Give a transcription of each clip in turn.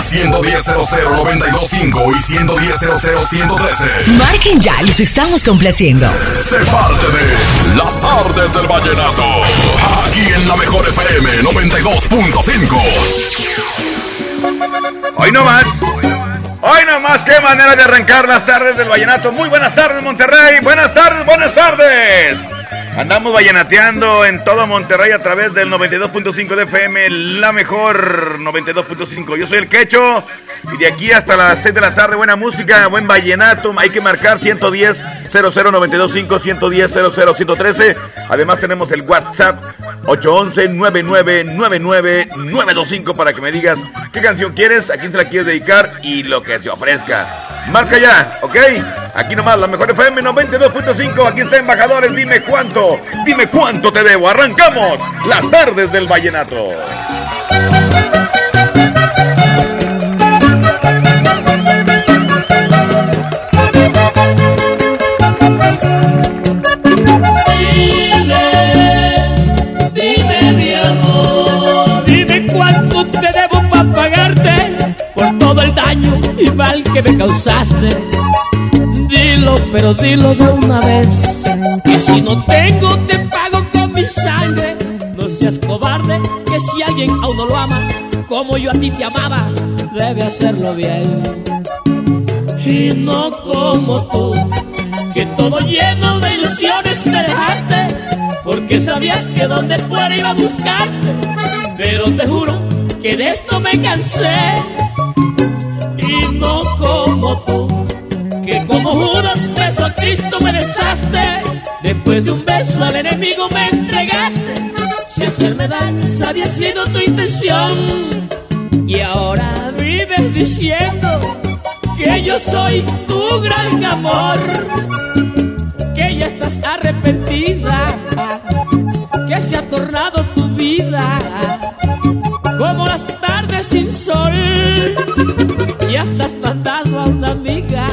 Al 110 925 y 110 113 Marquen ya, los estamos complaciendo. Sé parte de Las tardes del vallenato. Aquí en la mejor FM 92.5. Hoy no más. Hoy no más, qué manera de arrancar las tardes del vallenato. Muy buenas tardes, Monterrey. Buenas tardes, buenas tardes. Andamos vallenateando en todo Monterrey a través del 92.5 de FM, la mejor 92.5. Yo soy el Quecho y de aquí hasta las 6 de la tarde, buena música, buen vallenato. Hay que marcar 110 00925 110 00113. Además tenemos el WhatsApp 811 9999 925 para que me digas qué canción quieres, a quién se la quieres dedicar y lo que se ofrezca. Marca ya, ¿ok? Aquí nomás, la mejor FM 92.5. Aquí está Embajadores. Dime cuánto, dime cuánto te debo. Arrancamos las tardes del Vallenato. Y mal que me causaste. Dilo, pero dilo de una vez, que si no tengo te pago con mi sangre. No seas cobarde, que si alguien aún no lo ama, como yo a ti te amaba, debe hacerlo bien. Y no como tú, que todo lleno de ilusiones me dejaste, porque sabías que donde fuera iba a buscarte. Pero te juro que de esto me cansé. Y no como tú, que como Judas beso a Cristo me besaste, después de un beso al enemigo me entregaste, si hacerme daño había sido tu intención, y ahora vives diciendo que yo soy tu gran amor, que ya estás arrepentida, que se ha tornado tu vida como las tardes sin sol y hasta has mandado a una amiga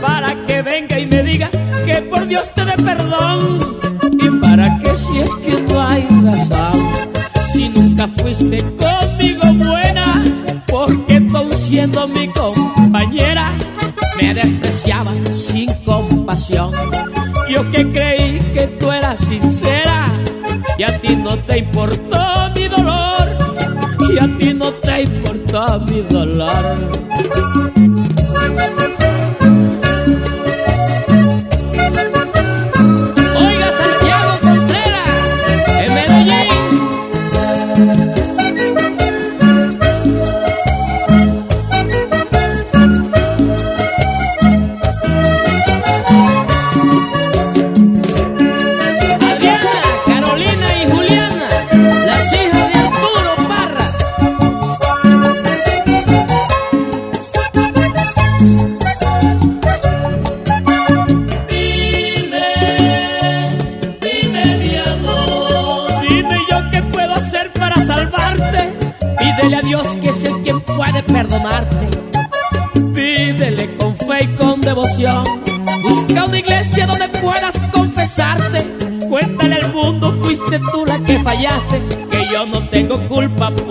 para que venga y me diga que por Dios te dé perdón y para que si es que no hay razón si nunca fuiste conmigo siendo mi compañera me despreciaba sin compasión yo que creí que tú eras sincera y a ti no te importó mi dolor y a ti no te importa mi dolor.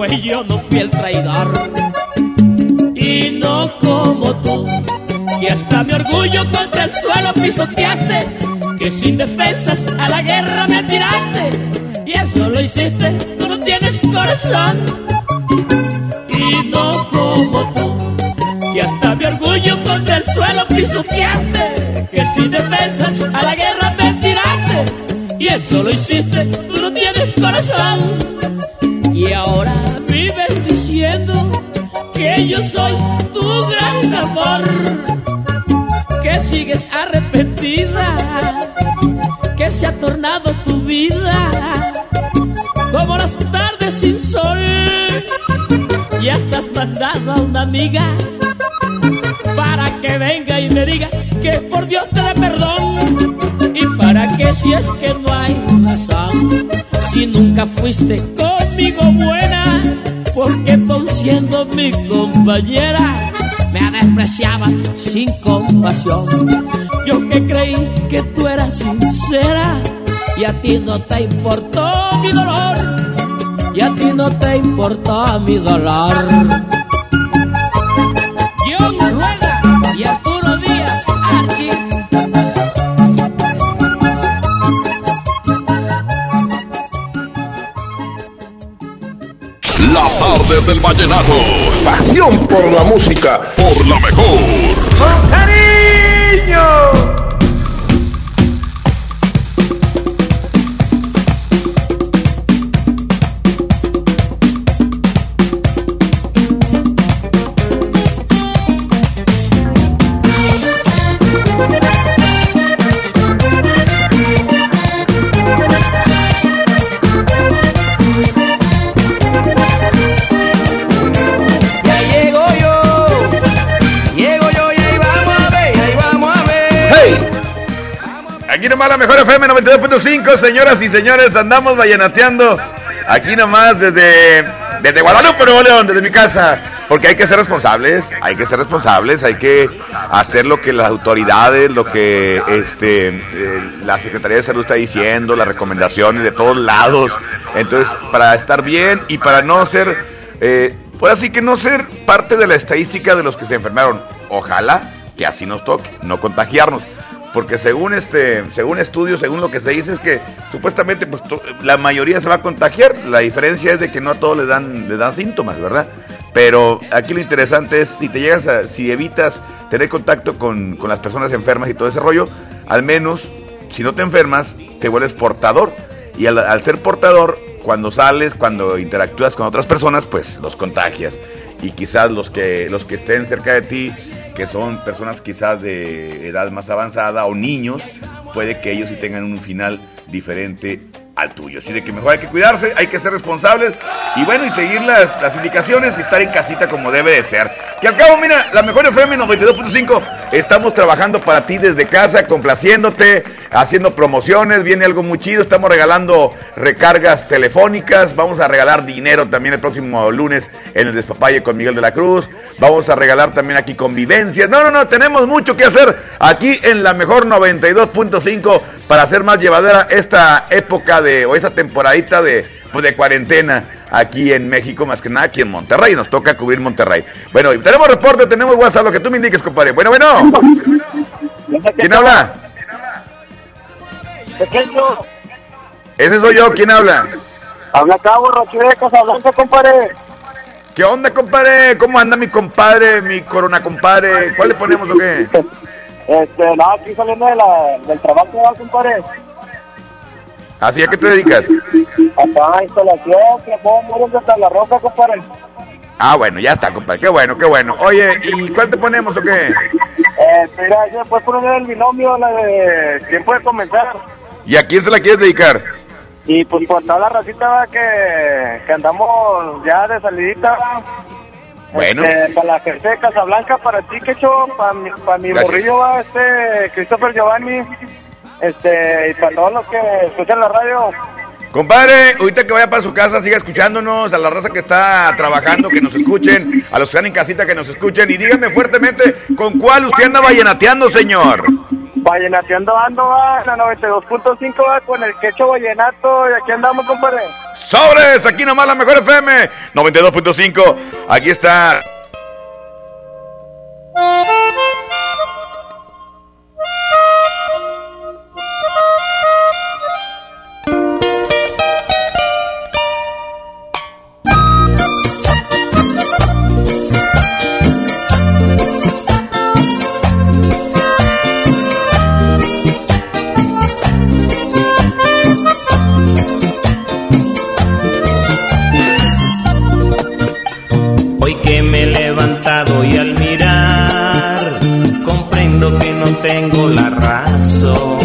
Pues yo no fui el traidor. Y no como tú, que hasta mi orgullo contra el suelo pisoteaste. Que sin defensas a la guerra me tiraste. Y eso lo hiciste, tú no tienes corazón. Y no como tú que hasta mi orgullo contra el suelo pisoteaste, que sin defensas a la guerra me tiraste, y eso lo hiciste, tú no tienes corazón, que se ha tornado tu vida como las tardes sin sol. Ya estás mandando a una amiga para que venga y me diga que por Dios te dé perdón. Y para que si es que no hay razón, si nunca fuiste conmigo buena, porque tú siendo mi compañera me despreciaba sin compasión. Yo que creí que tú eras sincera y a ti no te importó mi dolor, y a ti no te importó mi dolor. Las tardes del vallenato. Pasión por la música. Por la mejor. ¡Con cariño! La mejor FM 92.5, señoras y señores, andamos vallenateando aquí nomás desde, desde Guadalupe, Nuevo León, desde mi casa, porque hay que ser responsables, hay que ser responsables, hay que hacer lo que las autoridades, lo que este eh, la Secretaría de Salud está diciendo, las recomendaciones de todos lados, entonces para estar bien y para no ser, eh, pues así que no ser parte de la estadística de los que se enfermaron, ojalá que así nos toque, no contagiarnos porque según este según estudios según lo que se dice es que supuestamente pues la mayoría se va a contagiar. La diferencia es de que no a todos les dan les dan síntomas verdad pero aquí lo interesante es si te llegas a si evitas tener contacto con, con las personas enfermas y todo ese rollo al menos si no te enfermas te vuelves portador. Y al, al ser portador cuando sales cuando interactúas con otras personas pues los contagias. Y quizás los que los que estén cerca de ti que son personas quizás de edad más avanzada o niños, puede que ellos sí tengan un final diferente al tuyo. Así de que mejor hay que cuidarse, hay que ser responsables y bueno, y seguir las, las indicaciones y estar en casita como debe de ser. Que al cabo, mira, la mejor FM 92.5, estamos trabajando para ti desde casa, complaciéndote, haciendo promociones, viene algo muy chido, estamos regalando recargas telefónicas, vamos a regalar dinero también el próximo lunes en el Despapalle con Miguel de la Cruz, vamos a regalar también aquí convivencias. No, no, no, tenemos mucho que hacer aquí en la mejor 92.5 para hacer más llevadera esta época de, o esta temporadita de, pues de cuarentena aquí en México, más que nada aquí en Monterrey, nos toca cubrir Monterrey. Bueno, tenemos reporte, tenemos WhatsApp, lo que tú me indiques, compadre. Bueno, bueno. ¿Quién habla? Ese soy yo, ¿quién habla? Habla acá, borracho de Casablanca, compadre. ¿Qué onda, compadre? ¿Cómo anda mi compadre, mi corona compadre? ¿Cuál le ponemos o qué? Este, no, aquí saliendo de la, del trabajo, compadre. ¿Así a qué te dedicas? Acá, instalación, que muros de la roca, compadre. Ah, bueno, ya está, compadre. Qué bueno, qué bueno. Oye, ¿y cuál te ponemos o qué? Eh, mira, yo puedo poner el binomio, la de quién puede comenzar. ¿Y a quién se la quieres dedicar? Y pues por toda la racita va, que, que andamos ya de salidita. va. Bueno. Este, para la gente de Casablanca, para ti, Quecho, para mi, para mi Gracias. morrillo va este Christopher Giovanni, este, y para todos los que escuchan la radio. Compadre, ahorita que vaya para su casa, siga escuchándonos, a la raza que está trabajando, que nos escuchen, a los que están en casita, que nos escuchen, y díganme fuertemente, ¿con cuál usted anda vallenateando, señor? Vallenateando ando va, la 92.5 va con el Quecho Vallenato, y aquí andamos, compadre. Sobres, aquí nomás la mejor FM, 92.5, aquí está. y al mirar comprendo que no tengo la razón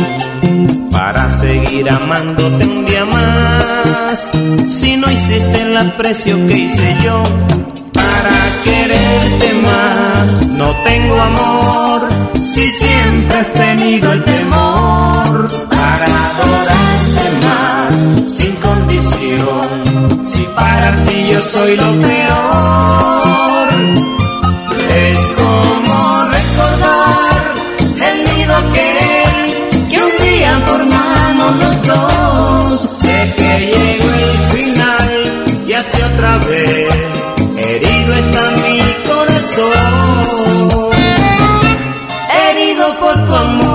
para seguir amándote un día más. Si no hiciste el aprecio que hice yo para quererte más, no tengo amor si siempre has tenido el temor para adorarte más sin condición. Si para ti yo soy lo peor. Otra vez herido está mi corazón. Herido por tu amor.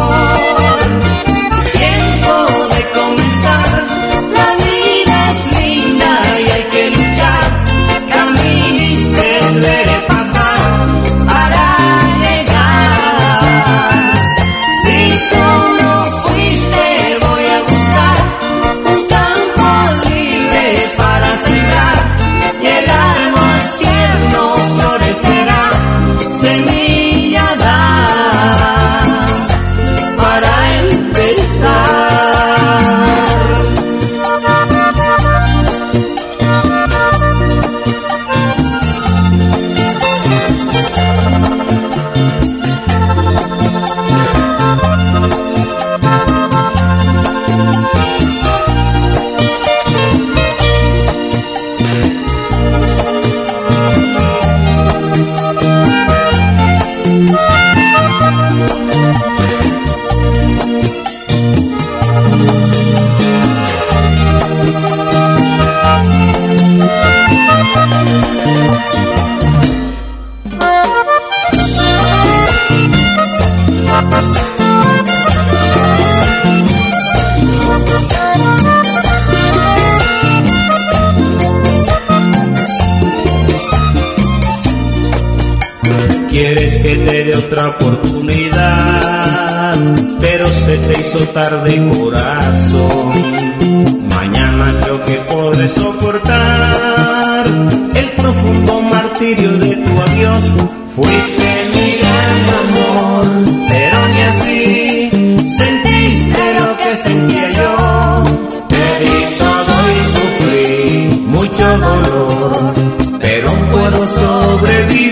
Sobrevivir.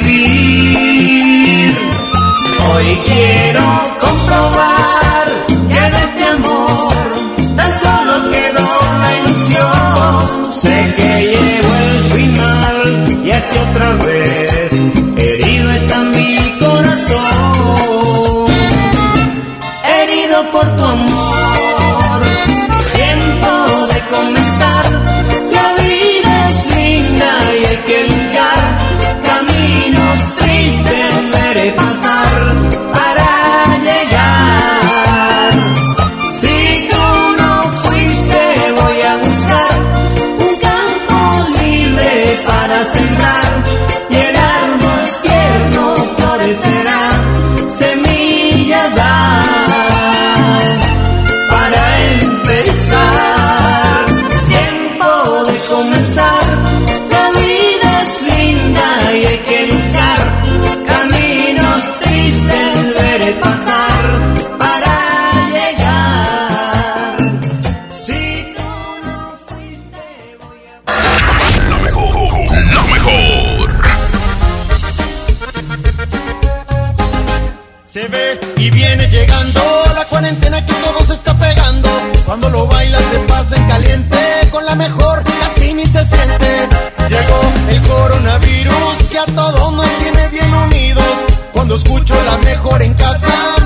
Hoy quiero comprobar que de este amor tan solo quedó la ilusión. Sé que llegó el final y así otra vez en caliente, con la mejor casi ni se siente. Llegó el coronavirus que a todos nos tiene bien unidos. Cuando escucho la mejor en casa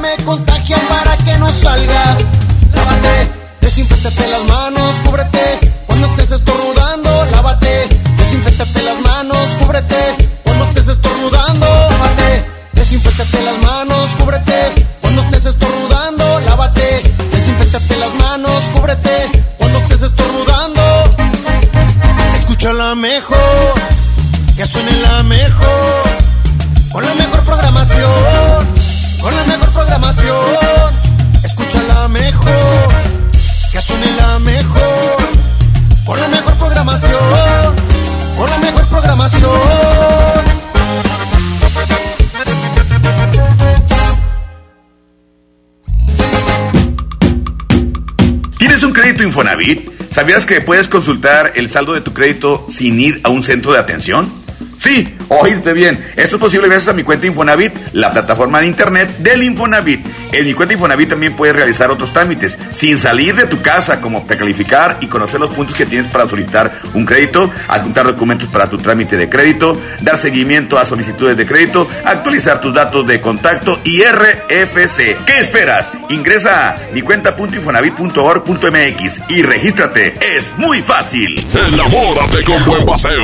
¿Sabías que puedes consultar el saldo de tu crédito sin ir a un centro de atención? Sí, Oíste bien, esto es posible gracias a mi cuenta Infonavit, la plataforma de internet del Infonavit. En mi cuenta Infonavit también puedes realizar otros trámites sin salir de tu casa, como precalificar y conocer los puntos que tienes para solicitar un crédito, adjuntar documentos para tu trámite de crédito, dar seguimiento a solicitudes de crédito, actualizar tus datos de contacto y RFC. ¿Qué esperas? Ingresa a mi cuenta.infonavit.org.mx y regístrate. Es muy fácil. Enamórate con buen paseo.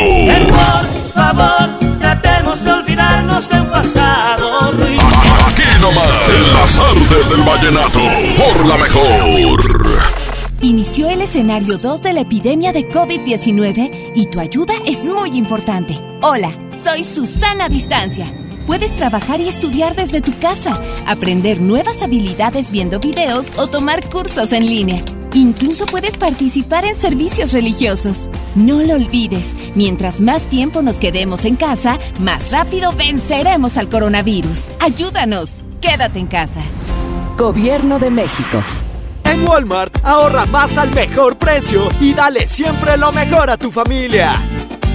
Por favor, tratemos de olvidarnos del pasado, Ruiz. Aquí nomás, en las artes del vallenato, por la mejor. Inició el escenario 2 de la epidemia de COVID-19 y tu ayuda es muy importante. Hola, soy Susana Distancia. Puedes trabajar y estudiar desde tu casa, aprender nuevas habilidades viendo videos o tomar cursos en línea. Incluso puedes participar en servicios religiosos. No lo olvides, mientras más tiempo nos quedemos en casa, más rápido venceremos al coronavirus. Ayúdanos, quédate en casa. Gobierno de México. En Walmart, ahorra más al mejor precio y dale siempre lo mejor a tu familia.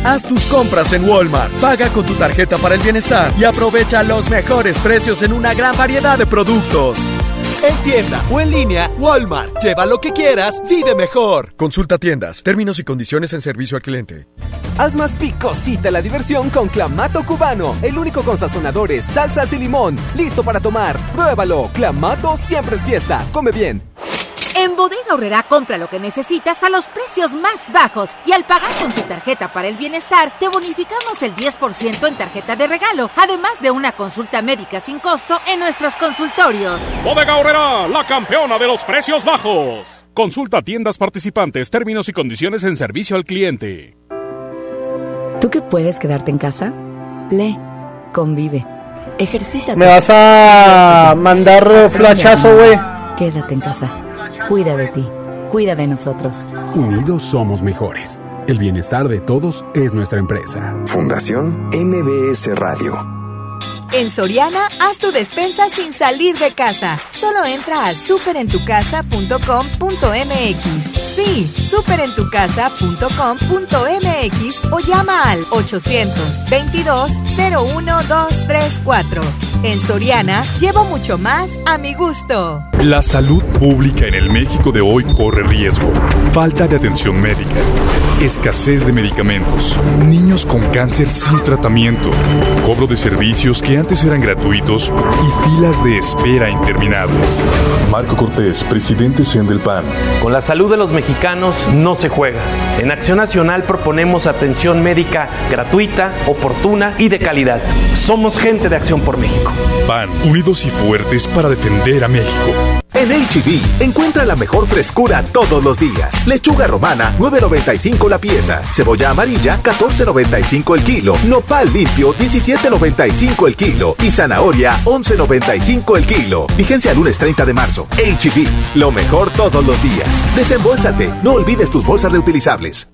Haz tus compras en Walmart, paga con tu tarjeta para el bienestar y aprovecha los mejores precios en una gran variedad de productos. En tienda o en línea, Walmart. Lleva lo que quieras, vive mejor. Consulta tiendas, términos y condiciones en servicio al cliente. Haz más picosita la diversión con Clamato Cubano, el único con sazonadores, salsas y limón. Listo para tomar. Pruébalo. Clamato siempre es fiesta. Come bien. En Bodega Horrera compra lo que necesitas a los precios más bajos y al pagar con tu tarjeta para el bienestar te bonificamos el 10% en tarjeta de regalo, además de una consulta médica sin costo en nuestros consultorios. Bodega Horrera, la campeona de los precios bajos. Consulta tiendas participantes, términos y condiciones en servicio al cliente. ¿Tú que puedes quedarte en casa? Lee, convive, ejercítate. ¿Me vas a mandar flashazo, güey? Quédate en casa. Cuida de ti. Cuida de nosotros. Unidos somos mejores. El bienestar de todos es nuestra empresa. Fundación MBS Radio. En Soriana, haz tu despensa sin salir de casa. Solo entra a superentucasa.com.mx. Sí, superentucasa.com.mx o llama al 822-01-234. En Soriana, llevo mucho más a mi gusto. La salud pública en el México de hoy corre riesgo. Falta de atención médica, escasez de medicamentos, niños con cáncer sin tratamiento, cobro de servicios que antes eran gratuitos y filas de espera interminables. Marco Cortés, presidente CEN del PAN. Con la salud de los mexicanos no se juega. En Acción Nacional proponemos atención médica gratuita, oportuna y de calidad. Somos gente de Acción por México. PAN, unidos y fuertes para defender a México. En HB, encuentra la mejor frescura todos los días. Lechuga romana, 9.95 la pieza. Cebolla amarilla, 14.95 el kilo. Nopal limpio, 17.95 el kilo. Y zanahoria, 11.95 el kilo. Vigencia lunes 30 de marzo. HB, lo mejor todos los días. Desembolsate, no olvides tus bolsas reutilizables.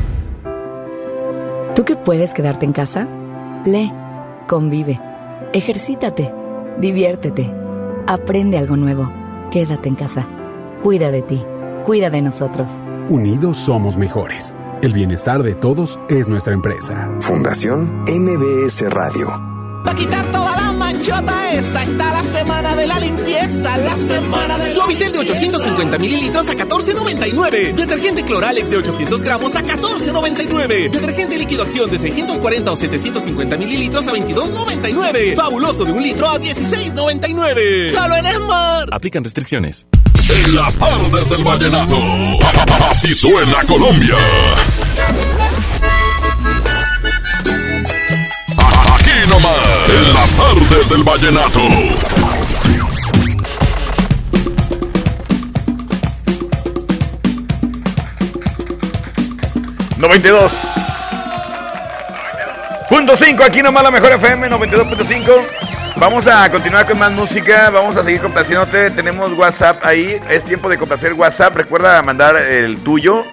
¿Tú que puedes quedarte en casa? Lee, convive, ejercítate, diviértete, aprende algo nuevo. Quédate en casa. Cuida de ti. Cuida de nosotros. Unidos somos mejores. El bienestar de todos es nuestra empresa. Fundación MBS Radio. Para quitar toda la manchota esa está la semana de la limpieza, la semana de Suavitel de 850 mililitros a 14.99. Detergente Cloralex de 800 gramos a 14.99. Detergente líquido acción de 640 o 750 mililitros a 22.99. Fabuloso de un litro a 16.99. Solo en Esmar. Aplican restricciones. En las tardes del vallenato. Así suena Colombia. En las tardes del vallenato. ¡92! Punto 92.5, aquí nomás la mejor FM 92.5. Vamos a continuar con más música, vamos a seguir complaciéndote. Tenemos WhatsApp ahí, es tiempo de complacer WhatsApp. Recuerda mandar el tuyo,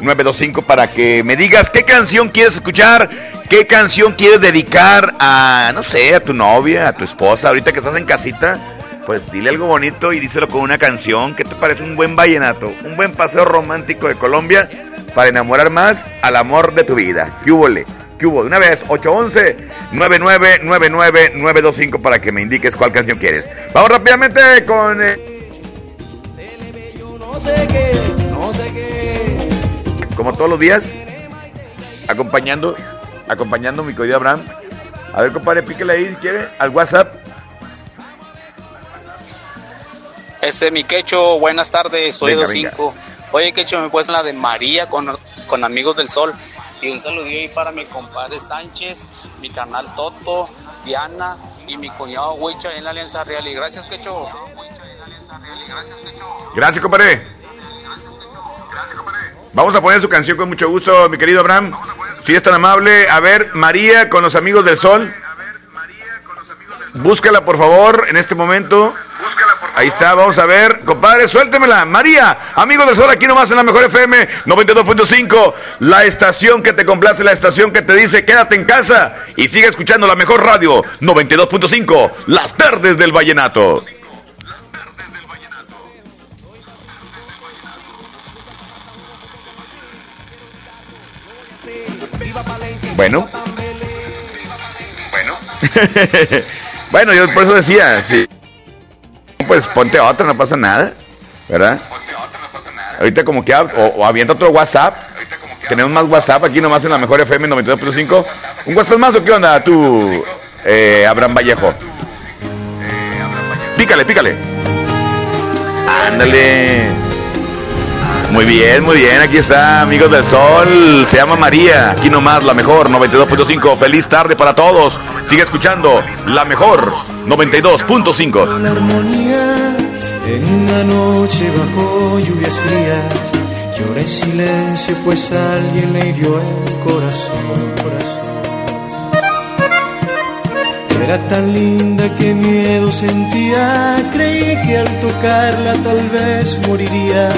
811-9999-925, para que me digas qué canción quieres escuchar, qué canción quieres dedicar a, no sé, a tu novia, a tu esposa, ahorita que estás en casita. Pues dile algo bonito y díselo con una canción. ¿Qué te parece un buen vallenato? Un buen paseo romántico de Colombia para enamorar más al amor de tu vida. ¿Qué hubo? ¿Qué hubo? De una vez, 811-9999-925 para que me indiques cuál canción quieres. Vamos rápidamente con... como todos los días, acompañando, acompañando a mi querido Abraham. A ver, compadre, píquele ahí si quiere, al WhatsApp. Ese mi quecho, buenas tardes, soy Venga, 25. Oye, quecho, me puedes la de María con, con Amigos del Sol. Y un saludillo ahí para mi compadre Sánchez, mi canal Toto, Diana y mi cuñado Huicha en la Alianza Real. Y gracias, quecho. Gracias, compadre. Vamos a poner su canción con mucho gusto, mi querido Abraham. Si es tan amable. A ver, María con los amigos del sol. Búscala, por favor, en este momento. Ahí está, vamos a ver. Compadre, suéltemela. María, amigos del sol, aquí nomás en la mejor FM 92.5. La estación que te complace, la estación que te dice quédate en casa y sigue escuchando la mejor radio 92.5. Las tardes del vallenato. Bueno. Bueno. bueno, yo por eso decía, sí. Pues ponte otra, no pasa nada, ¿verdad? Ahorita como que, o, o avienta otro WhatsApp. Tenemos más WhatsApp aquí nomás en la mejor FM 92.5. ¿Un WhatsApp más o qué onda tú, eh, Abraham Vallejo? Pícale, pícale. Ándale. Muy bien, muy bien. Aquí está, amigos del sol. Se llama María. Aquí nomás, la mejor 92.5. Feliz tarde para todos. Sigue escuchando la mejor 92.5. La armonía en una noche bajo lluvias frías. Llora en silencio, pues alguien le hirió el corazón. Era tan linda que miedo sentía. Creí que al tocarla tal vez moriría.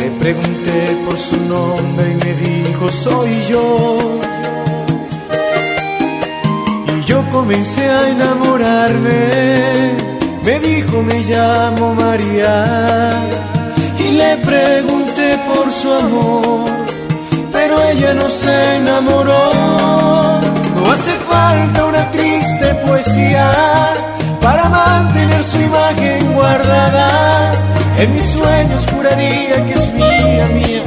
Le pregunté por su nombre y me dijo: Soy yo. Y yo comencé a enamorarme. Me dijo, me llamo María. Y le pregunté por su amor. Pero ella no se enamoró. No hace falta una triste poesía para mantener su imagen guardada. En mis sueños juraría que es mía, mía.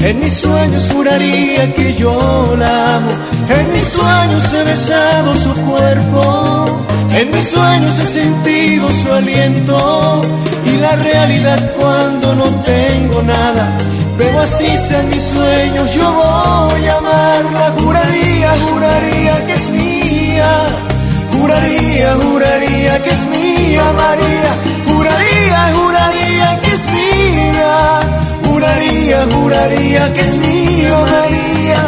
En mis sueños juraría que yo la amo. En mis sueños he besado su cuerpo. En mis sueños he sentido su aliento. Y la realidad cuando no tengo nada. Pero así sean mis sueños, yo voy a amarla. Juraría, juraría que es mía. Juraría, juraría que es mía, María. Juraría, juraría. Juraría, juraría que es mía, María.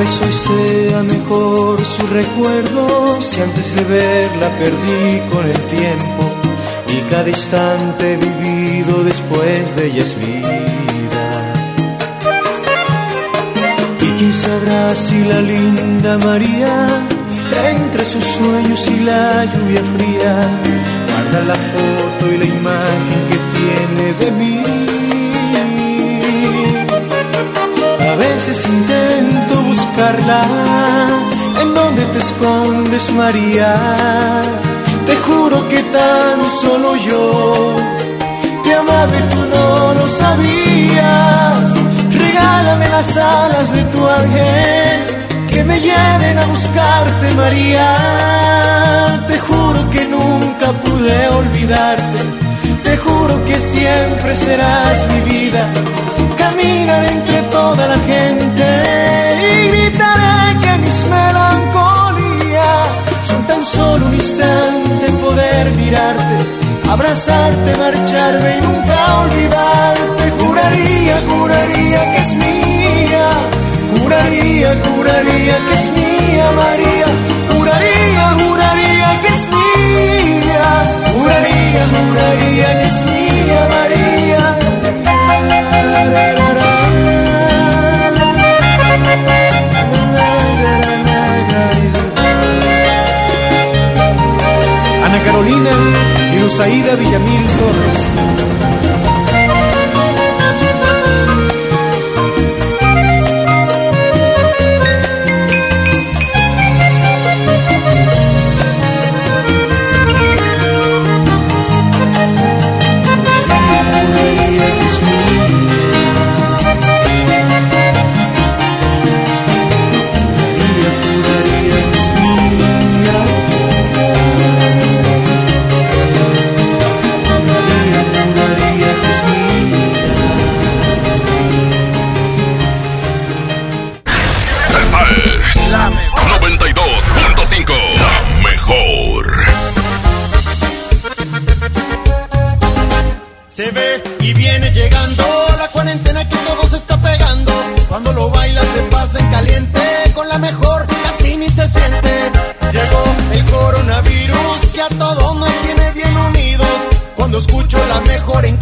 Vez hoy sea mejor su recuerdo si antes de verla perdí con el tiempo y cada instante vivido después de ella es vida. Y quién sabrá si la linda María, entre sus sueños y la lluvia fría, guarda la foto y la imagen que tiene de mí. A veces ¿En dónde te escondes, María? Te juro que tan solo yo te amaba y tú no lo sabías. Regálame las alas de tu ángel que me lleven a buscarte, María. Te juro que nunca pude olvidarte. Te juro que siempre serás mi vida. Caminar entre toda la gente y gritaré que mis melancolías son tan solo un instante poder mirarte, abrazarte, marcharme y nunca olvidarte. Juraría, juraría que es mía Juraría, juraría que es mía María. Juraría, juraría que es mía. Juraría, juraría que es mía María. Y Lusaida Villamil Torres. Se ve y viene llegando la cuarentena que todo se está pegando. Cuando lo baila se pasa en caliente, con la mejor casi ni se siente. Llegó el coronavirus que a todos nos tiene bien unidos. Cuando escucho la mejor en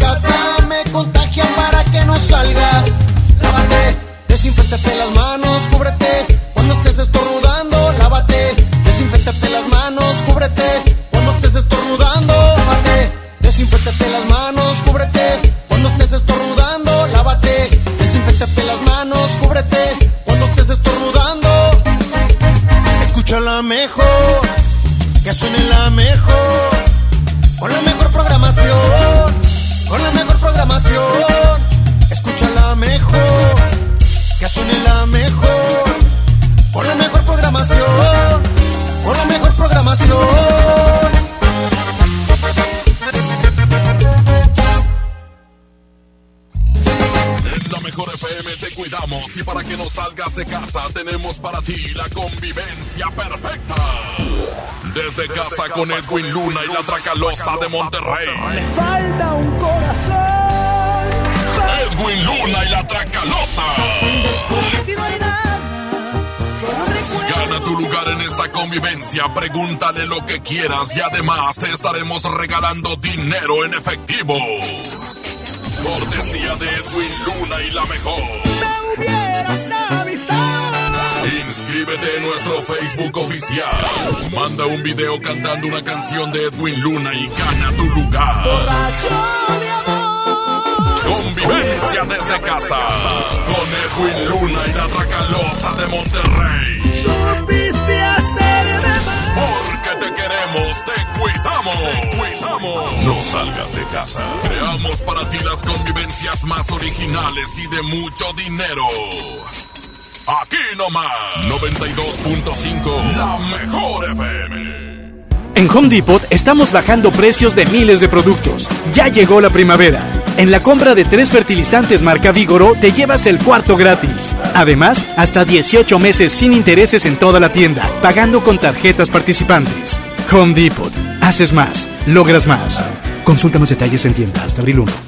con Edwin Luna y la Tracalosa de Monterrey. falta un corazón. Edwin Luna y la Tracalosa. Gana tu lugar en esta convivencia, pregúntale lo que quieras y además te estaremos regalando dinero en efectivo. Cortesía de Edwin Luna y la mejor. Inscríbete en nuestro Facebook oficial. Manda un video cantando una canción de Edwin Luna y gana tu lugar. Convivencia desde casa. Con Edwin Luna y la Tracalosa de Monterrey. Supiste hacerme. Porque te queremos, te cuidamos. Te cuidamos. No salgas de casa. Creamos para ti las convivencias más originales y de mucho dinero. Aquí nomás. 92.5. La mejor FM. En Home Depot estamos bajando precios de miles de productos. Ya llegó la primavera. En la compra de tres fertilizantes marca Vigoro te llevas el cuarto gratis. Además, hasta 18 meses sin intereses en toda la tienda, pagando con tarjetas participantes. Home Depot. Haces más, logras más. Consulta más detalles en tienda hasta abril 1.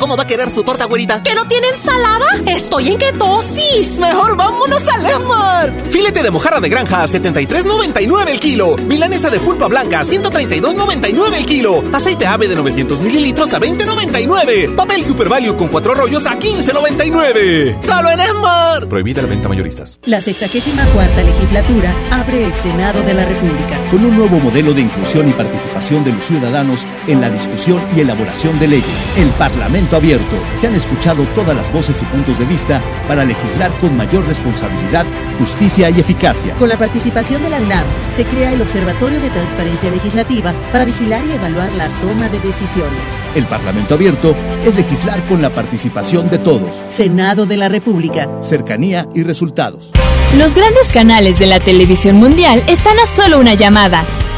¿Cómo va a querer su torta, güerita? ¿Que no tiene ensalada? Estoy en ketosis. Mejor vámonos al Esmart. Filete de mojarra de granja a 73.99 el kilo. Milanesa de pulpa blanca a 132.99 el kilo. Aceite ave de 900 mililitros a 20.99. Papel Super Value con cuatro rollos a 15.99. ¡Solo en Esmart! Prohibida la venta mayoristas. La 64 legislatura abre el Senado de la República. Con un nuevo modelo de inclusión y participación de los ciudadanos en la discusión y elaboración de leyes. El Parlamento abierto. Se han escuchado todas las voces y puntos de vista para legislar con mayor responsabilidad, justicia y eficacia. Con la participación de la UNAM, se crea el Observatorio de Transparencia Legislativa para vigilar y evaluar la toma de decisiones. El Parlamento abierto es legislar con la participación de todos. Senado de la República. Cercanía y resultados. Los grandes canales de la televisión mundial están a solo una llamada.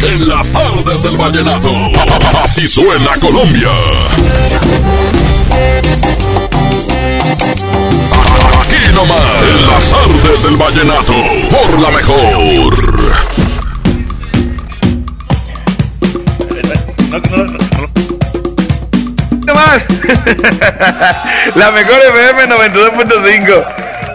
En las tardes del vallenato, así suena Colombia. Aquí nomás, en las tardes del vallenato, por la mejor. la mejor FM 92.5.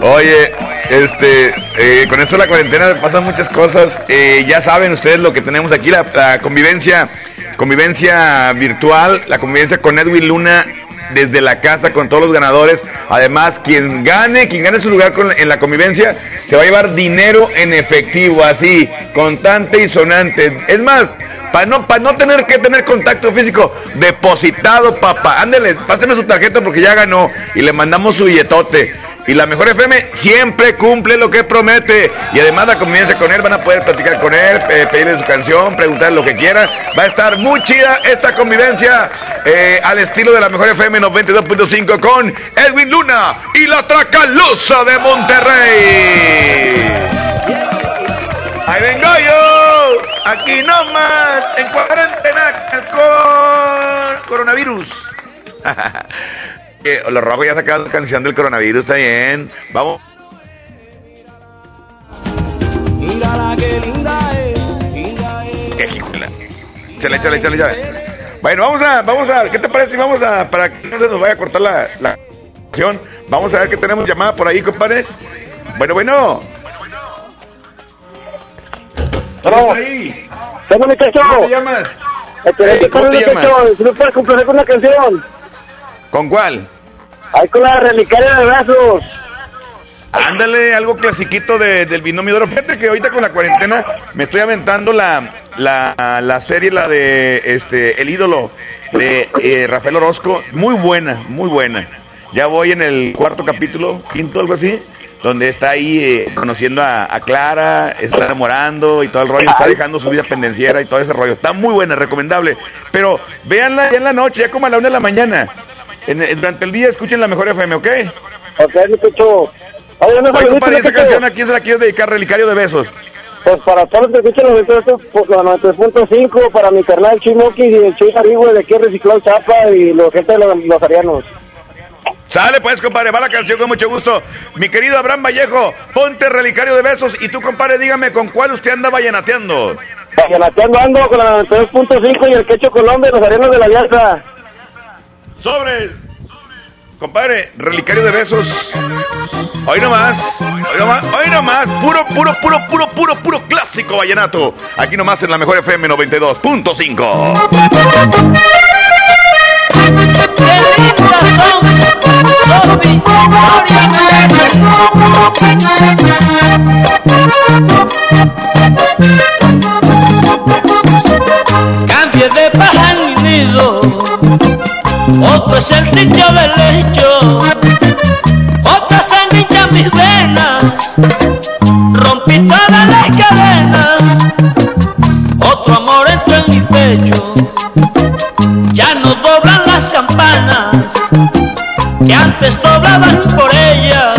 Oye, este, eh, con esto la cuarentena pasan muchas cosas. Eh, ya saben ustedes lo que tenemos aquí, la, la convivencia, convivencia virtual, la convivencia con Edwin Luna desde la casa con todos los ganadores. Además, quien gane, quien gane su lugar en la convivencia, se va a llevar dinero en efectivo, así, contante y sonante. Es más, para no, no tener que tener contacto físico, depositado, papá. Ándele, pásenme su tarjeta porque ya ganó y le mandamos su billetote. Y la mejor FM siempre cumple lo que promete. Y además la convivencia con él, van a poder platicar con él, pedirle su canción, preguntarle lo que quiera. Va a estar muy chida esta convivencia eh, al estilo de la mejor FM 92.5 con Edwin Luna y la Tracalusa de Monterrey. Ahí vengo yo, aquí nomás, en cuarentena con coronavirus. Que Los rojos ya sacaron la canción del coronavirus, está bien. Vamos. Échale, échale, échale, échale. Bueno, vamos a, vamos a, ¿qué te parece si vamos a, para que no se nos vaya a cortar la, la canción? Vamos a ver que tenemos llamada por ahí, compadre. Bueno, bueno. ¿Quién está ahí? ¿Cómo muchacho? ¿Cómo te llamas? ¿cómo ¿cómo te llamas? ¿Sí me puedes complacer con una canción? ¿Con cuál? Ahí con la relicaria de brazos. Ándale, algo clasiquito de- del binomio de. Fíjate que ahorita con la cuarentena me estoy aventando la, la, la serie, la de este El ídolo de eh, Rafael Orozco. Muy buena, muy buena. Ya voy en el cuarto capítulo, quinto, algo así, donde está ahí eh, conociendo a, a Clara, está enamorando y todo el rollo, está dejando su vida pendenciera y todo ese rollo. Está muy buena, recomendable. Pero véanla ya en la noche, ya como a la una de la mañana. En- durante el día escuchen la mejor FM, ¿ok? Ok, muchacho. Oye, no Oye, compadre, esa canción a quién se la quieres dedicar, Relicario de Besos. Pues para todos los que escuchan los 98, pues la 93.5, para mi carnal Chimoki y el Chuy Arigüe de aquí Reciclado Chapa y los gente de los, los arianos. Sale pues, compadre, va la canción con mucho gusto. Mi querido Abraham Vallejo, ponte relicario de besos. Y tú, compadre, dígame con cuál usted anda vallenateando. Vallenateando ando con la 93.5 y el quecho Colombia, los arenos de la alianza. Sobre. Compadre, relicario de besos. Hoy nomás, hoy nomás, hoy nomás, puro, puro, puro, puro, puro, puro clásico vallenato. Aquí nomás en la mejor FM 92.5. Cambie de paja nido, otro es el sitio del lecho, otra se hincha mis venas, rompí todas las cadenas, otro amor entró en mi pecho, ya no doblan las campanas que antes doblaban por ella,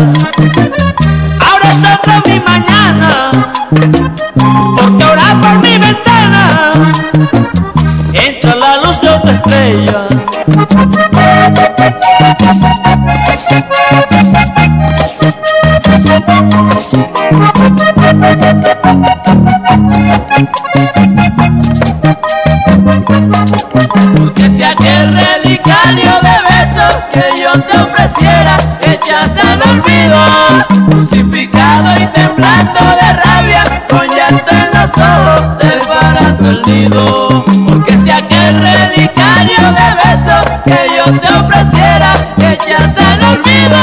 temblando de rabia, con llanto en los ojos, desbarató el nido. Porque si aquel relicario de besos que yo te ofreciera echaste al olvido,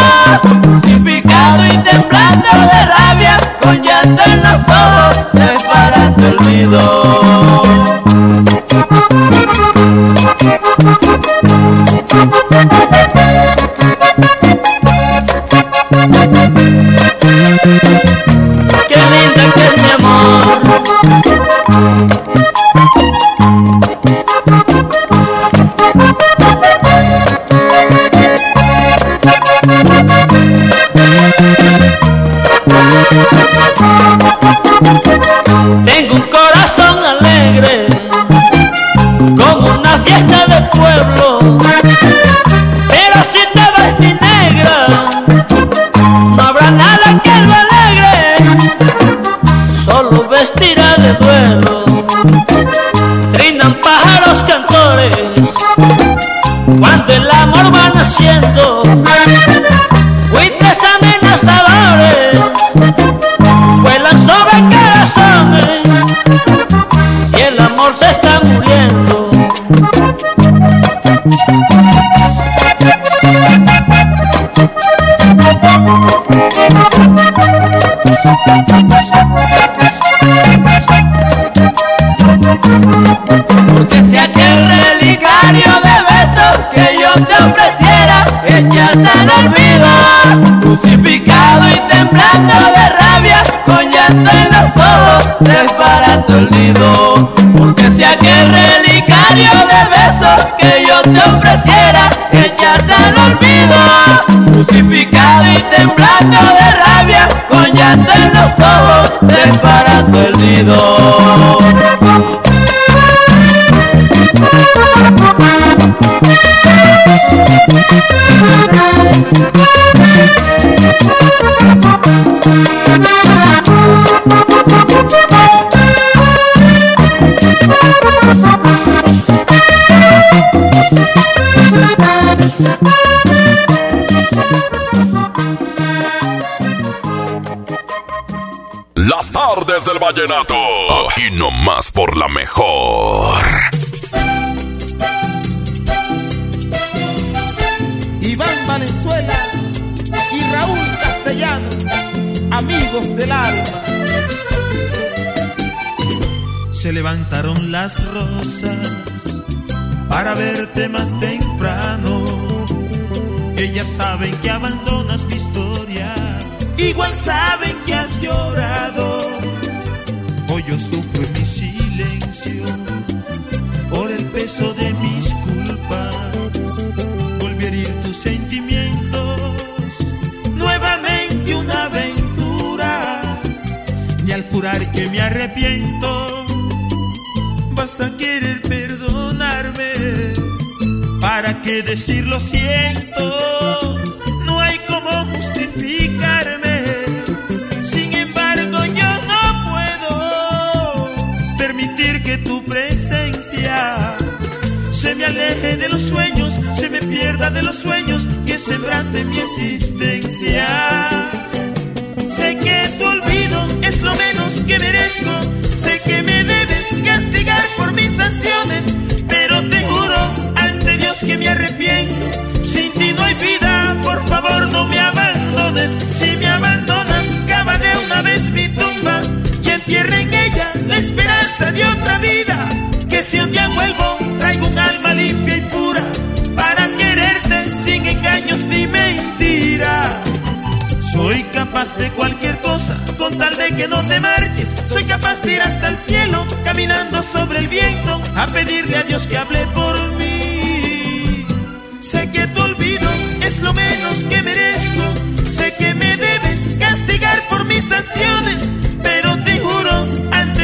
crucificado y temblando de rabia, con llanto en los ojos, desbarató el nido. De rabia, con en los ojos, desbarato el nido. Porque si aquel relicario de besos que yo te ofreciera echas al olvido, crucificado y temblando de rabia, con en los ojos, desbarato el nido. Vallenato. Aquí nomás por la mejor. Iván Valenzuela y Raúl Castellano, amigos del alma. Se levantaron las rosas para verte más temprano. Ellas saben que abandonas mi historia, igual saben que has llorado. Yo sufro mi silencio por el peso de mis culpas. Volví a herir tus sentimientos, nuevamente una aventura. Y al jurar que me arrepiento, vas a querer perdonarme. ¿Para qué decir lo siento? Tu presencia se me aleje de los sueños, se me pierda de los sueños que sembraste mi existencia. Sé que tu olvido es lo menos que merezco, sé que me debes castigar por mis sanciones, pero te juro ante Dios que me arrepiento. Sin ti no hay vida, por favor no me abandones. Si me abandonas, cava de una vez mi tumba y entierra la esperanza de otra vida. Que si un día vuelvo, traigo un alma limpia y pura para quererte sin engaños ni mentiras. Soy capaz de cualquier cosa con tal de que no te marches. Soy capaz de ir hasta el cielo caminando sobre el viento a pedirle a Dios que hable por mí. Sé que tu olvido es lo menos que merezco. Sé que me debes castigar por mis acciones. Pero te juro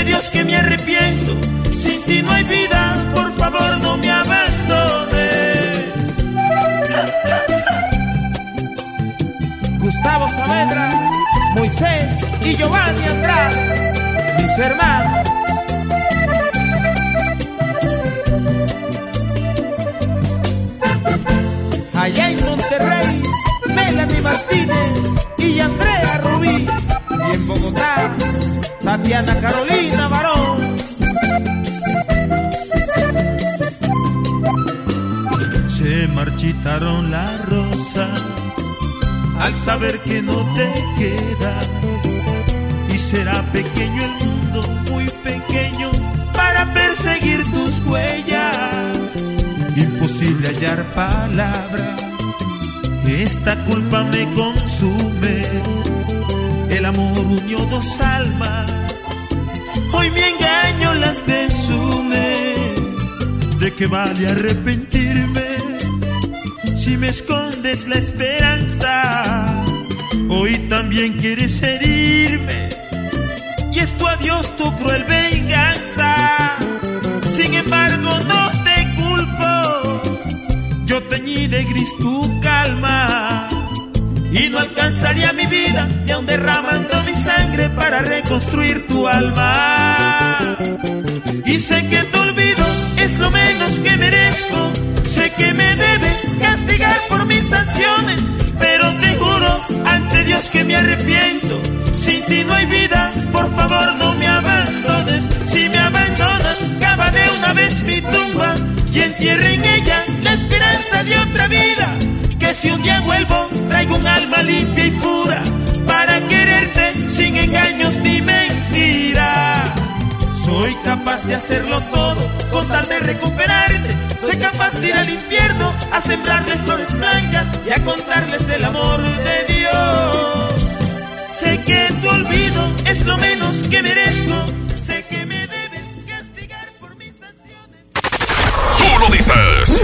Dios que me arrepiento. Sin ti no hay vida, por favor no me abandones. Gustavo Saavedra, Moisés y Giovanni Andrade, mis hermanos. Allá en Monterrey, Melanie Martínez y Andrea Rubí. Y en Bogotá, Tatiana Carolina al saber que no te quedas. Y será pequeño el mundo, muy pequeño, para perseguir tus huellas. Imposible hallar palabras, esta culpa me consume. El amor unió dos almas, hoy mi engaño las desume. ¿De qué vale arrepentirme? si me escondes la esperanza, hoy también quieres herirme. Y es tu adiós, tu cruel venganza. Sin embargo, no te culpo. Yo teñí de gris tu calma. Y no alcanzaría mi vida, ni aun derramando mi sangre para reconstruir tu alma. Y sé que tu olvido es lo menos que merezco. Que me debes castigar por mis acciones, pero te juro ante Dios que me arrepiento. Sin ti no hay vida, por favor no me abandones. Si me abandonas, cava de una vez mi tumba y entierre en ella la esperanza de otra vida. Que si un día vuelvo, traigo un alma limpia y pura para quererte sin engaños ni mentiras. Soy capaz de hacerlo todo con recuperarte. Soy capaz de ir al infierno a sembrarles flores blancas y a contarles del amor de Dios. Sé que tu olvido es lo menos que merezco. Sé que me debes castigar por mis acciones. Tú lo dices.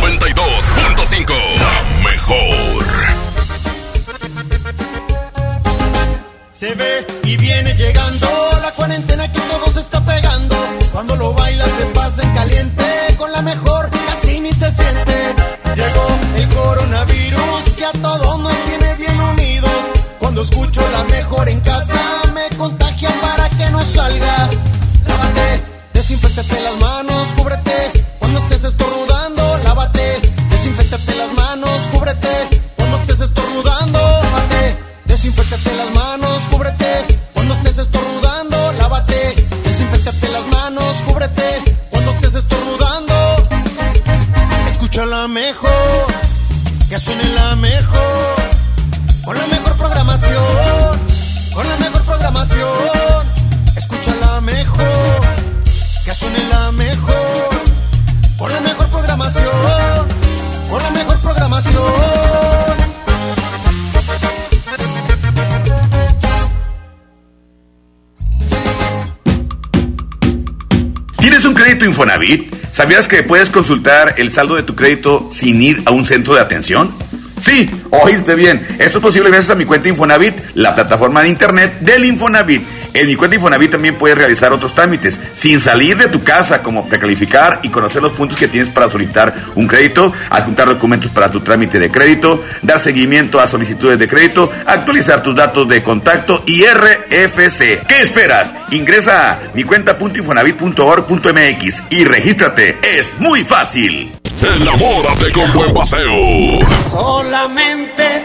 92.5. La mejor. Se ve y viene llegando la cuarentena que todo se está pegando. Cuando lo baila se pasa en caliente, con la mejor casi ni se siente. Llegó el coronavirus que a todos nos tiene bien unidos. Cuando escucho la mejor en casa me contagia para que no salga. ¿Sabías que puedes consultar el saldo de tu crédito sin ir a un centro de atención? Sí, oíste bien. Esto es posible gracias a mi cuenta Infonavit, la plataforma de internet del Infonavit. En mi cuenta Infonavit también puedes realizar otros trámites sin salir de tu casa, como precalificar y conocer los puntos que tienes para solicitar un crédito, adjuntar documentos para tu trámite de crédito, dar seguimiento a solicitudes de crédito, actualizar tus datos de contacto y RFC. ¿Qué esperas? Ingresa a mi cuenta.infonavit.org.mx y regístrate. Es muy fácil. Enamórate con buen paseo. Solamente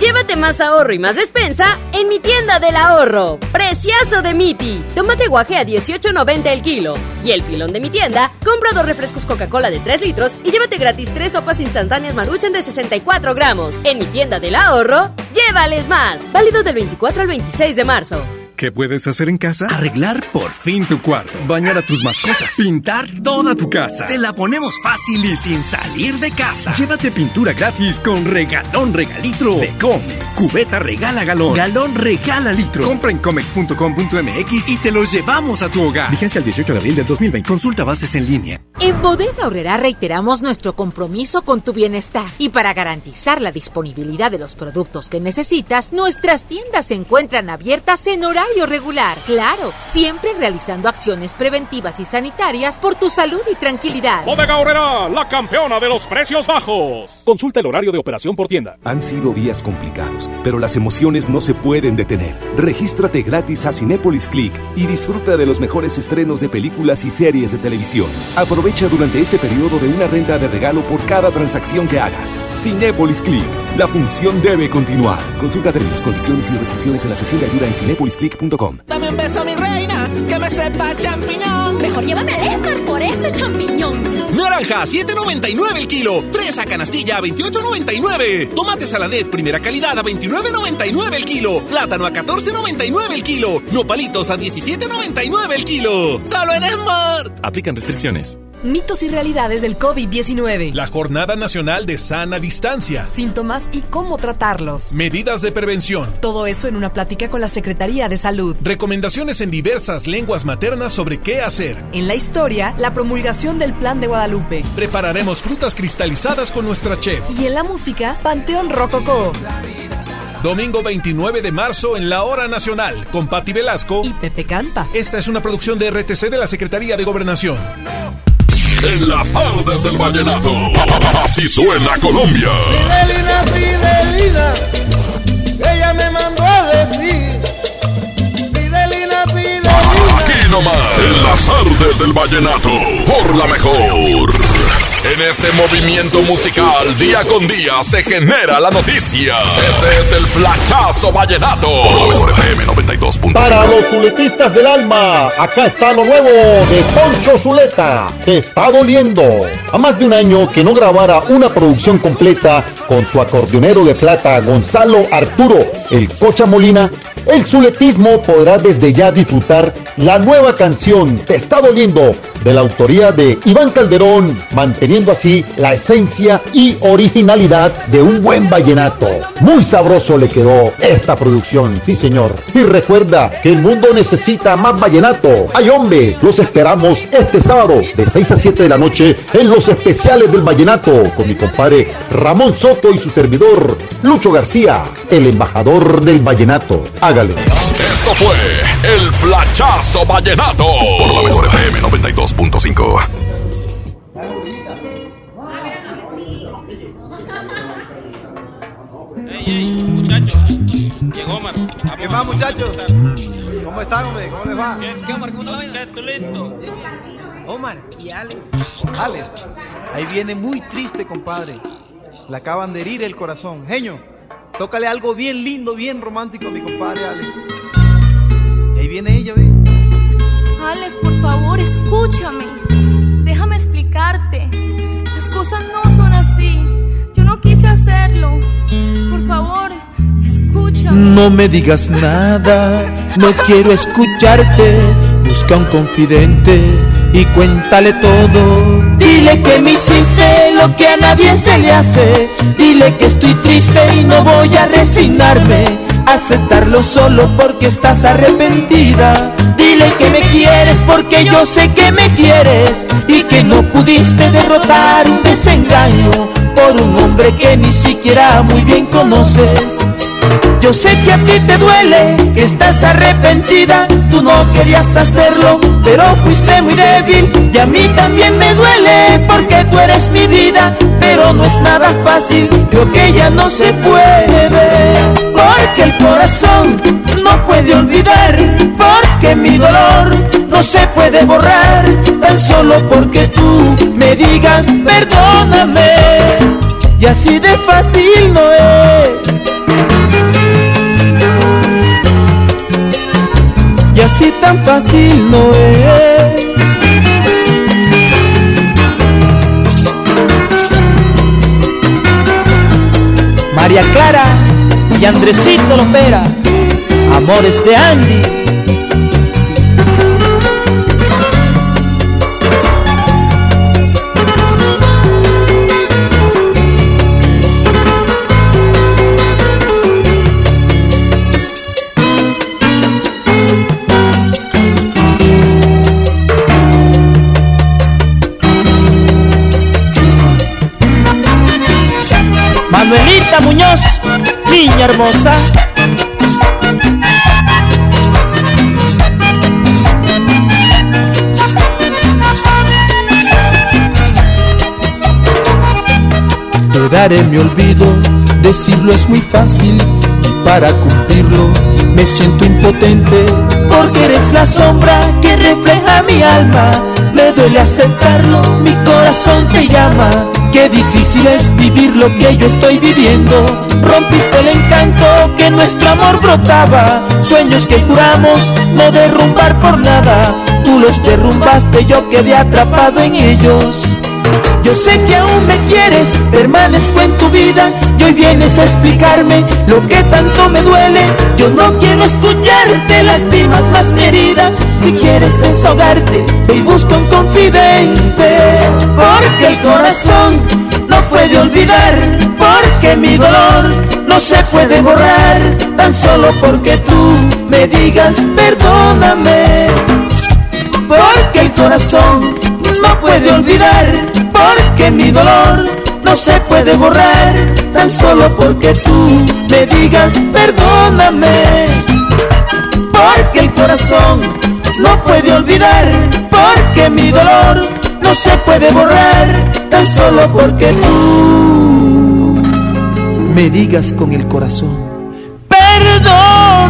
Llévate más ahorro y más despensa en mi tienda del ahorro. Precioso de Miti. Tómate guaje a 18.90 el kilo. Y el pilón de mi tienda, compra dos refrescos Coca-Cola de 3 litros y llévate gratis tres sopas instantáneas Maruchan de 64 gramos. En mi tienda del ahorro, llévales más. Válido del 24 al 26 de marzo. ¿Qué puedes hacer en casa? Arreglar por fin tu cuarto, bañar a tus mascotas, pintar toda tu casa. Te la ponemos fácil y sin salir de casa. Llévate pintura gratis con regalón regalitro de Come. Cubeta regala galón, galón regala litro. Compra en comex.com.mx y te lo llevamos a tu hogar. Vigencia el 18 de abril del 2020. Consulta bases en línea. En Bodega Horrera reiteramos nuestro compromiso con tu bienestar y para garantizar la disponibilidad de los productos que necesitas, nuestras tiendas se encuentran abiertas en horario regular. Claro, siempre realizando acciones preventivas y sanitarias por tu salud y tranquilidad. Bodega Horrera, la campeona de los precios bajos. Consulta el horario de operación por tienda. Han sido días complicados, pero las emociones no se pueden detener. Regístrate gratis a Cinépolis Click y disfruta de los mejores estrenos de películas y series de televisión. Aprovecha durante este periodo de una renta de regalo por cada transacción que hagas. Cinépolis Click. La función debe continuar. Consulta términos, condiciones y restricciones en la sección de ayuda en cinépolisclick.com. Dame un beso, mi reina, que me sepa champiñón. Mejor llévame al Esmar por ese champiñón. Naranja, 7.99 el kilo. Fresa canastilla, 28.99. Tomate saladet, primera calidad, a 29.99 el kilo. Plátano a 14.99 el kilo. Nopalitos a 17.99 el kilo. Solo en Smart. Aplican restricciones. Mitos y realidades del COVID-19. La Jornada Nacional de Sana Distancia. Síntomas y cómo tratarlos. Medidas de prevención. Todo eso en una plática con la Secretaría de Salud. Recomendaciones en diversas lenguas maternas sobre qué hacer. En la historia, la promulgación del Plan de Guadalupe. Prepararemos frutas cristalizadas con nuestra chef. Y en la música, Panteón Rococó. Domingo 29 de marzo en la Hora Nacional con Patti Velasco y Pepe Campa. Esta es una producción de RTC de la Secretaría de Gobernación. En las tardes del vallenato. Así suena Colombia. Fidelina, Fidelina, ella me mandó a decir. Fidelina, Fidelina. Aquí nomás. En las tardes del vallenato. Por la mejor. En este movimiento musical, día con día, se genera la noticia. Este es el flachazo vallenato. Por la mejor FM 92.5. Para los zuletistas del alma, acá está lo nuevo de Poncho Zuleta. Te está doliendo. A más de un año que no grabara una producción completa con su acordeonero de plata Gonzalo Arturo, el Cocha Molina, el zuletismo podrá desde ya disfrutar la nueva canción Te está doliendo de la autoría de Iván Calderón, manteniendo así la esencia y originalidad de un buen vallenato. Muy sabroso le quedó esta producción, sí señor. Y recuerda que el mundo necesita más vallenato. ¡Ay hombre! Los esperamos este sábado de 6 a 7 de la noche en los especiales del vallenato con mi compadre Ramón Soto y su servidor Lucho García, el embajador del vallenato. Hágale. Esto fue el Flachazo Vallenato por la mejor FM 92.5. Muchachos, llegó Omar. ¿Qué más, muchachos? ¿Cómo están, hombre? ¿Cómo les va? ¿Qué, Omar? ¿Cómo estás? listo? Omar y Alex. Alex, ahí viene muy triste, compadre. Le acaban de herir el corazón. Genio, tócale algo bien lindo, bien romántico a mi compadre Alex. Y ahí viene ella, ve. Alex, por favor, escúchame. Déjame explicarte. Las cosas no son así. Yo no quise hacerlo. Por favor, escúchame. No me digas nada, no quiero escucharte. Busca un confidente y cuéntale todo. Dile que me hiciste lo que a nadie se le hace. Dile que estoy triste y no voy a resignarme. Aceptarlo solo porque estás arrepentida. Dile que me quieres porque yo sé que me quieres y que no pudiste derrotar un desengaño por un hombre que ni siquiera muy bien conoces. Yo sé que a ti te duele, que estás arrepentida, tú no querías hacerlo, pero fuiste muy débil. Y a mí también me duele porque tú eres mi vida, pero no es nada fácil, creo que ya no se puede, porque el corazón no puede olvidar, porque mi dolor no se puede borrar, tan solo porque tú me digas perdóname, y así de fácil no es. Así tan fácil no es. María Clara y Andresito Lopera, amores de Andy. Hermosa. Te daré mi olvido, decirlo es muy fácil y para cumplirlo me siento impotente porque eres la sombra que refleja mi alma. Me duele aceptarlo, mi corazón te llama. Qué difícil es vivir lo que yo estoy viviendo. Rompiste el encanto que nuestro amor brotaba. Sueños que juramos no derrumbar por nada. Tú los derrumbaste, yo quedé atrapado en ellos. Yo sé que aún me quieres, permanezco en tu vida y hoy vienes a explicarme lo que tanto me duele. Yo no quiero escucharte, lastimas más mi herida. Si quieres desahogarte, ve y un confidente. Porque el corazón no puede olvidar, porque mi dolor no se puede borrar, tan solo porque tú me digas perdóname. Porque el corazón no puede olvidar, porque mi dolor no se puede borrar, tan solo porque tú me digas perdóname. Porque el corazón no puede olvidar, porque mi dolor no se puede borrar, tan solo porque tú me digas con el corazón, perdóname.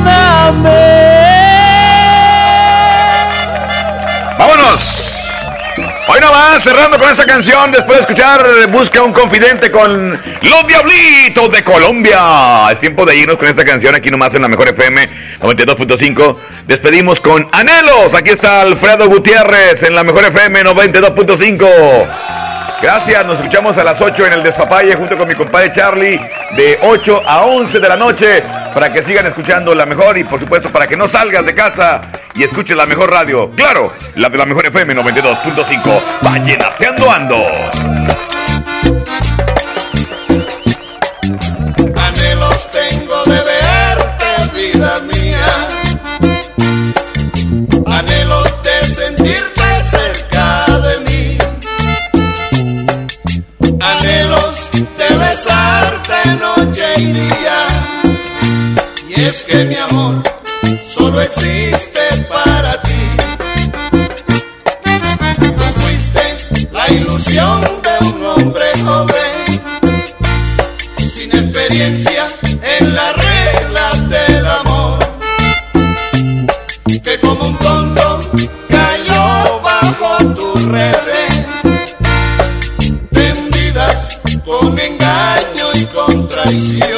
Cerrando con esta canción, después de escuchar Busca un confidente con Los Diablitos de Colombia. Es tiempo de irnos con esta canción aquí nomás en la Mejor FM 92.5. Despedimos con Anhelos. Aquí está Alfredo Gutiérrez en la Mejor FM 92.5. Gracias, nos escuchamos a las 8 en el Despapalle junto con mi compadre Charlie de 8 a 11 de la noche para que sigan escuchando la mejor y por supuesto para que no salgas de casa y escuches la mejor radio. Claro, la de la mejor FM 92.5. Vallenateando ando. Y es que mi amor solo existe para ti. Tú fuiste la ilusión de un hombre joven sin experiencia en la regla del amor, que como un tonto cayó bajo tus redes, tendidas con engaño y con traición.